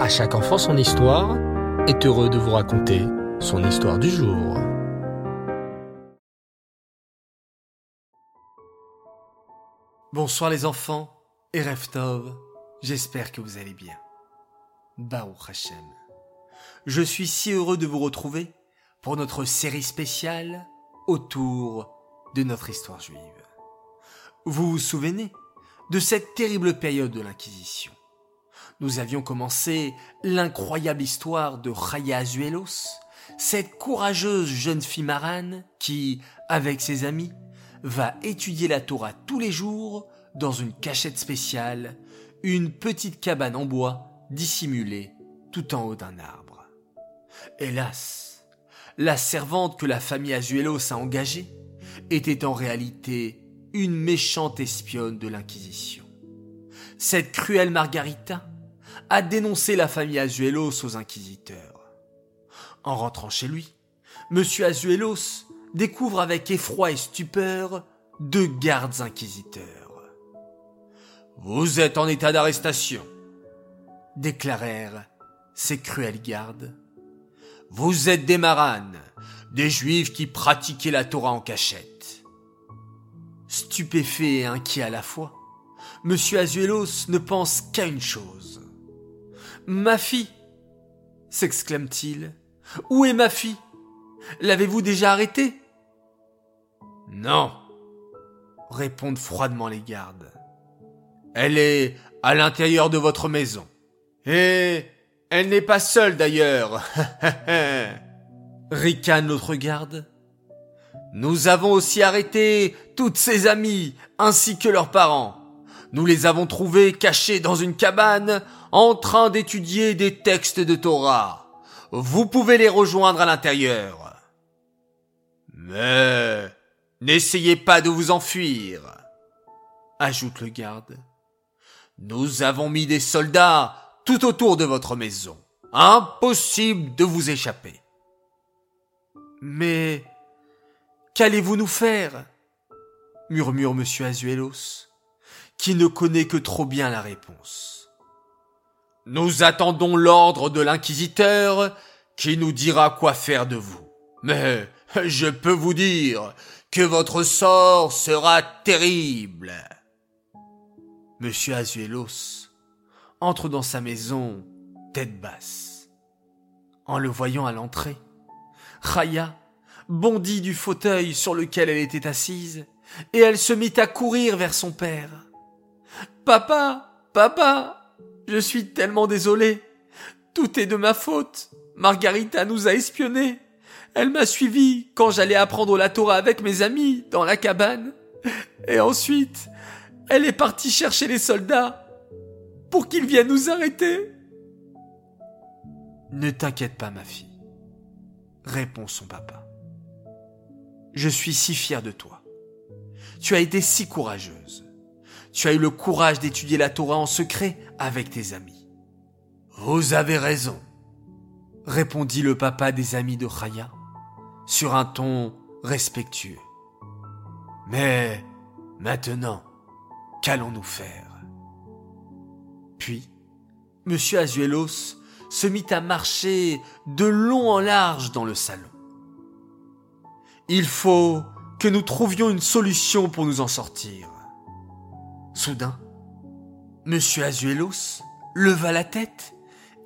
À chaque enfant son histoire est heureux de vous raconter son histoire du jour. Bonsoir les enfants et Reftov, j'espère que vous allez bien. Baruch Hashem. Je suis si heureux de vous retrouver pour notre série spéciale autour de notre histoire juive. Vous vous souvenez de cette terrible période de l'Inquisition? Nous avions commencé l'incroyable histoire de Chaya Azuelos, cette courageuse jeune fille marane qui, avec ses amis, va étudier la Torah tous les jours dans une cachette spéciale, une petite cabane en bois dissimulée tout en haut d'un arbre. Hélas, la servante que la famille Azuelos a engagée était en réalité une méchante espionne de l'Inquisition. Cette cruelle Margarita a dénoncé la famille Azuelos aux inquisiteurs. En rentrant chez lui, Monsieur Azuelos découvre avec effroi et stupeur deux gardes inquisiteurs. Vous êtes en état d'arrestation, déclarèrent ces cruels gardes. Vous êtes des maranes, des juifs qui pratiquaient la Torah en cachette. Stupéfait et inquiet à la fois, Monsieur Azuelos ne pense qu'à une chose. Ma fille s'exclame-t-il. Où est ma fille? L'avez-vous déjà arrêtée? Non, répondent froidement les gardes. Elle est à l'intérieur de votre maison. Et elle n'est pas seule d'ailleurs. Ricane l'autre garde. Nous avons aussi arrêté toutes ses amies ainsi que leurs parents. Nous les avons trouvés cachés dans une cabane en train d'étudier des textes de Torah. Vous pouvez les rejoindre à l'intérieur. Mais n'essayez pas de vous enfuir, ajoute le garde. Nous avons mis des soldats tout autour de votre maison. Impossible de vous échapper. Mais qu'allez-vous nous faire? murmure monsieur Azuelos, qui ne connaît que trop bien la réponse. Nous attendons l'ordre de l'inquisiteur qui nous dira quoi faire de vous. Mais je peux vous dire que votre sort sera terrible. Monsieur Azuelos entre dans sa maison tête basse. En le voyant à l'entrée, Raya bondit du fauteuil sur lequel elle était assise et elle se mit à courir vers son père. Papa, papa, je suis tellement désolée. Tout est de ma faute. Margarita nous a espionnés. Elle m'a suivi quand j'allais apprendre la Torah avec mes amis dans la cabane. Et ensuite, elle est partie chercher les soldats pour qu'ils viennent nous arrêter. Ne t'inquiète pas, ma fille, répond son papa. Je suis si fier de toi. Tu as été si courageuse. Tu as eu le courage d'étudier la Torah en secret avec tes amis. Vous avez raison, répondit le papa des amis de Chaya, sur un ton respectueux. Mais maintenant, qu'allons-nous faire? Puis, M. Azuelos se mit à marcher de long en large dans le salon. Il faut que nous trouvions une solution pour nous en sortir. Soudain, M. Azuelos leva la tête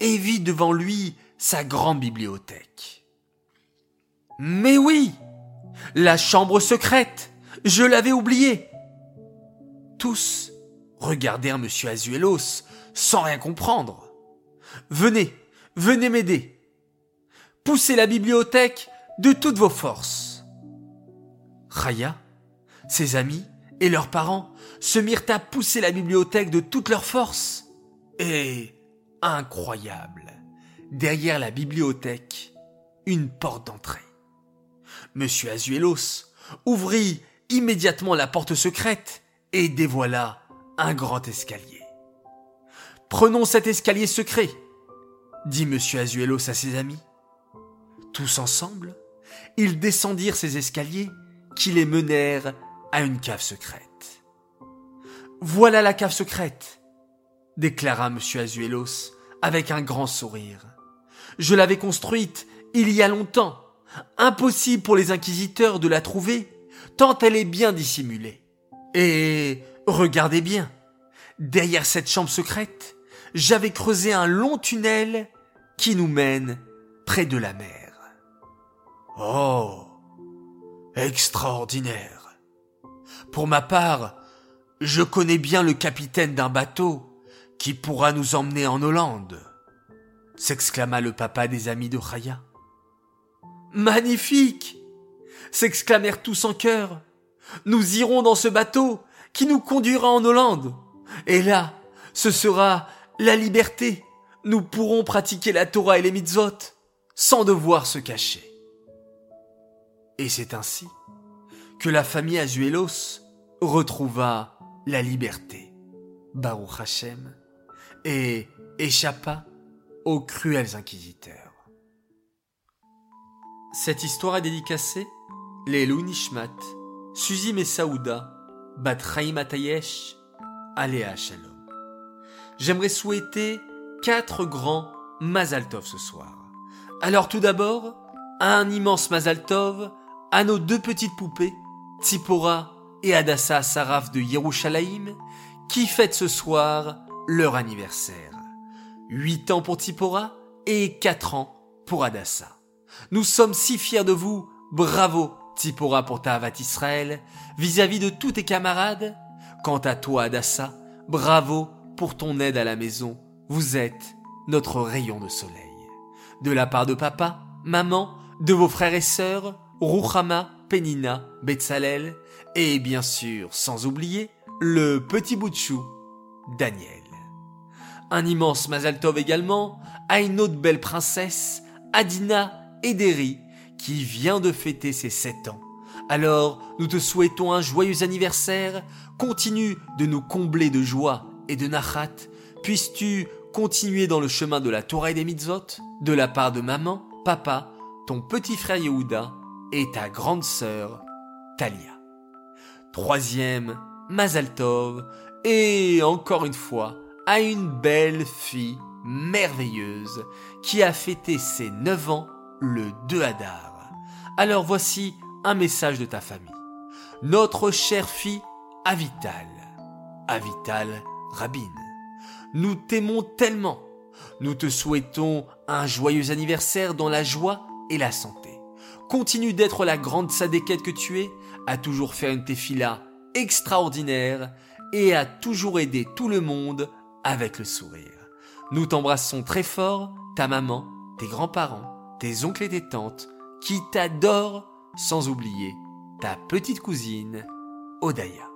et vit devant lui sa grande bibliothèque. Mais oui, la chambre secrète, je l'avais oubliée. Tous regardèrent M. Azuelos sans rien comprendre. Venez, venez m'aider. Poussez la bibliothèque de toutes vos forces. Raya, ses amis et leurs parents se mirent à pousser la bibliothèque de toutes leurs forces. Et, incroyable, derrière la bibliothèque, une porte d'entrée. Monsieur Azuelos ouvrit immédiatement la porte secrète et dévoila un grand escalier. Prenons cet escalier secret, dit monsieur Azuelos à ses amis. Tous ensemble, ils descendirent ces escaliers qui les menèrent à une cave secrète. Voilà la cave secrète, déclara monsieur Azuelos avec un grand sourire. Je l'avais construite il y a longtemps. Impossible pour les inquisiteurs de la trouver, tant elle est bien dissimulée. Et regardez bien, derrière cette chambre secrète, j'avais creusé un long tunnel qui nous mène près de la mer. Oh, extraordinaire. Pour ma part, je connais bien le capitaine d'un bateau qui pourra nous emmener en Hollande, s'exclama le papa des amis de Raya. Magnifique! s'exclamèrent tous en chœur. Nous irons dans ce bateau qui nous conduira en Hollande. Et là, ce sera la liberté. Nous pourrons pratiquer la Torah et les mitzvot sans devoir se cacher. Et c'est ainsi que la famille Azuelos retrouva la liberté, Baruch Hashem, et échappa aux cruels inquisiteurs. Cette histoire est dédicacée les Nishmat, Suzy Messaouda, Bat Chaim Atayesh, Aléa Shalom. J'aimerais souhaiter quatre grands Mazaltov ce soir. Alors tout d'abord, un immense Mazaltov à nos deux petites poupées, Tsipora et Adassa Saraf de Yerushalayim, qui fêtent ce soir leur anniversaire. Huit ans pour Tsipora et quatre ans pour Adassa. Nous sommes si fiers de vous, bravo Tsipora pour ta Israël, vis-à-vis de tous tes camarades. Quant à toi Adassa, bravo pour ton aide à la maison, vous êtes notre rayon de soleil. De la part de papa, maman, de vos frères et sœurs, Ruchama, Penina, Betzalel, et bien sûr, sans oublier, le petit bout de chou, Daniel. Un immense Mazaltov également à une autre belle princesse, Adina Ederi, qui vient de fêter ses sept ans. Alors, nous te souhaitons un joyeux anniversaire, continue de nous combler de joie et de nachat, puisses-tu continuer dans le chemin de la Torah et des mitzvot, de la part de maman, papa, ton petit frère Yehuda et ta grande sœur Talia. Troisième, Mazaltov, et encore une fois, à une belle fille merveilleuse qui a fêté ses neuf ans le 2 Hadar. Alors voici un message de ta famille. Notre chère fille Avital, Avital Rabin, nous t'aimons tellement. Nous te souhaitons un joyeux anniversaire dans la joie et la santé. Continue d'être la grande sadéquette que tu es, à toujours faire une tefila extraordinaire et à toujours aider tout le monde avec le sourire. Nous t'embrassons très fort, ta maman, tes grands-parents, tes oncles et tes tantes, qui t'adorent, sans oublier ta petite cousine, Odaya.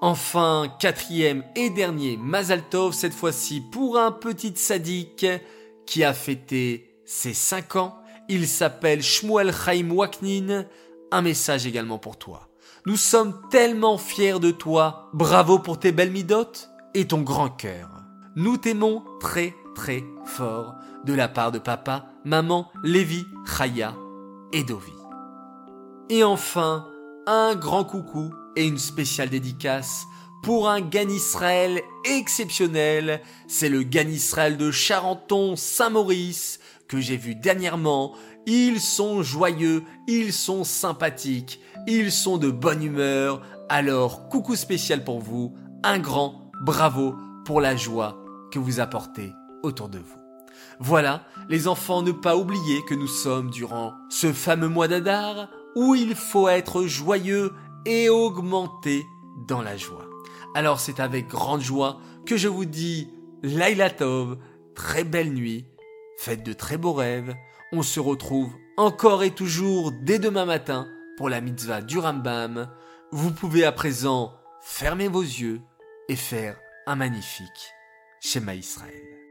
Enfin, quatrième et dernier Mazaltov, cette fois-ci pour un petit sadique qui a fêté ses cinq ans il s'appelle Shmuel Chaim Waknin. Un message également pour toi. Nous sommes tellement fiers de toi. Bravo pour tes belles midotes et ton grand cœur. Nous t'aimons très très fort de la part de papa, maman, Lévi, Chaya et Dovi. Et enfin, un grand coucou et une spéciale dédicace pour un Gan Israël exceptionnel. C'est le Gan Israël de Charenton, Saint-Maurice, que j'ai vu dernièrement, ils sont joyeux, ils sont sympathiques, ils sont de bonne humeur. Alors, coucou spécial pour vous, un grand bravo pour la joie que vous apportez autour de vous. Voilà, les enfants, ne pas oublier que nous sommes durant ce fameux mois d'Adar où il faut être joyeux et augmenter dans la joie. Alors c'est avec grande joie que je vous dis Laila Tov, très belle nuit Faites de très beaux rêves. On se retrouve encore et toujours dès demain matin pour la mitzvah du Rambam. Vous pouvez à présent fermer vos yeux et faire un magnifique schéma Israël.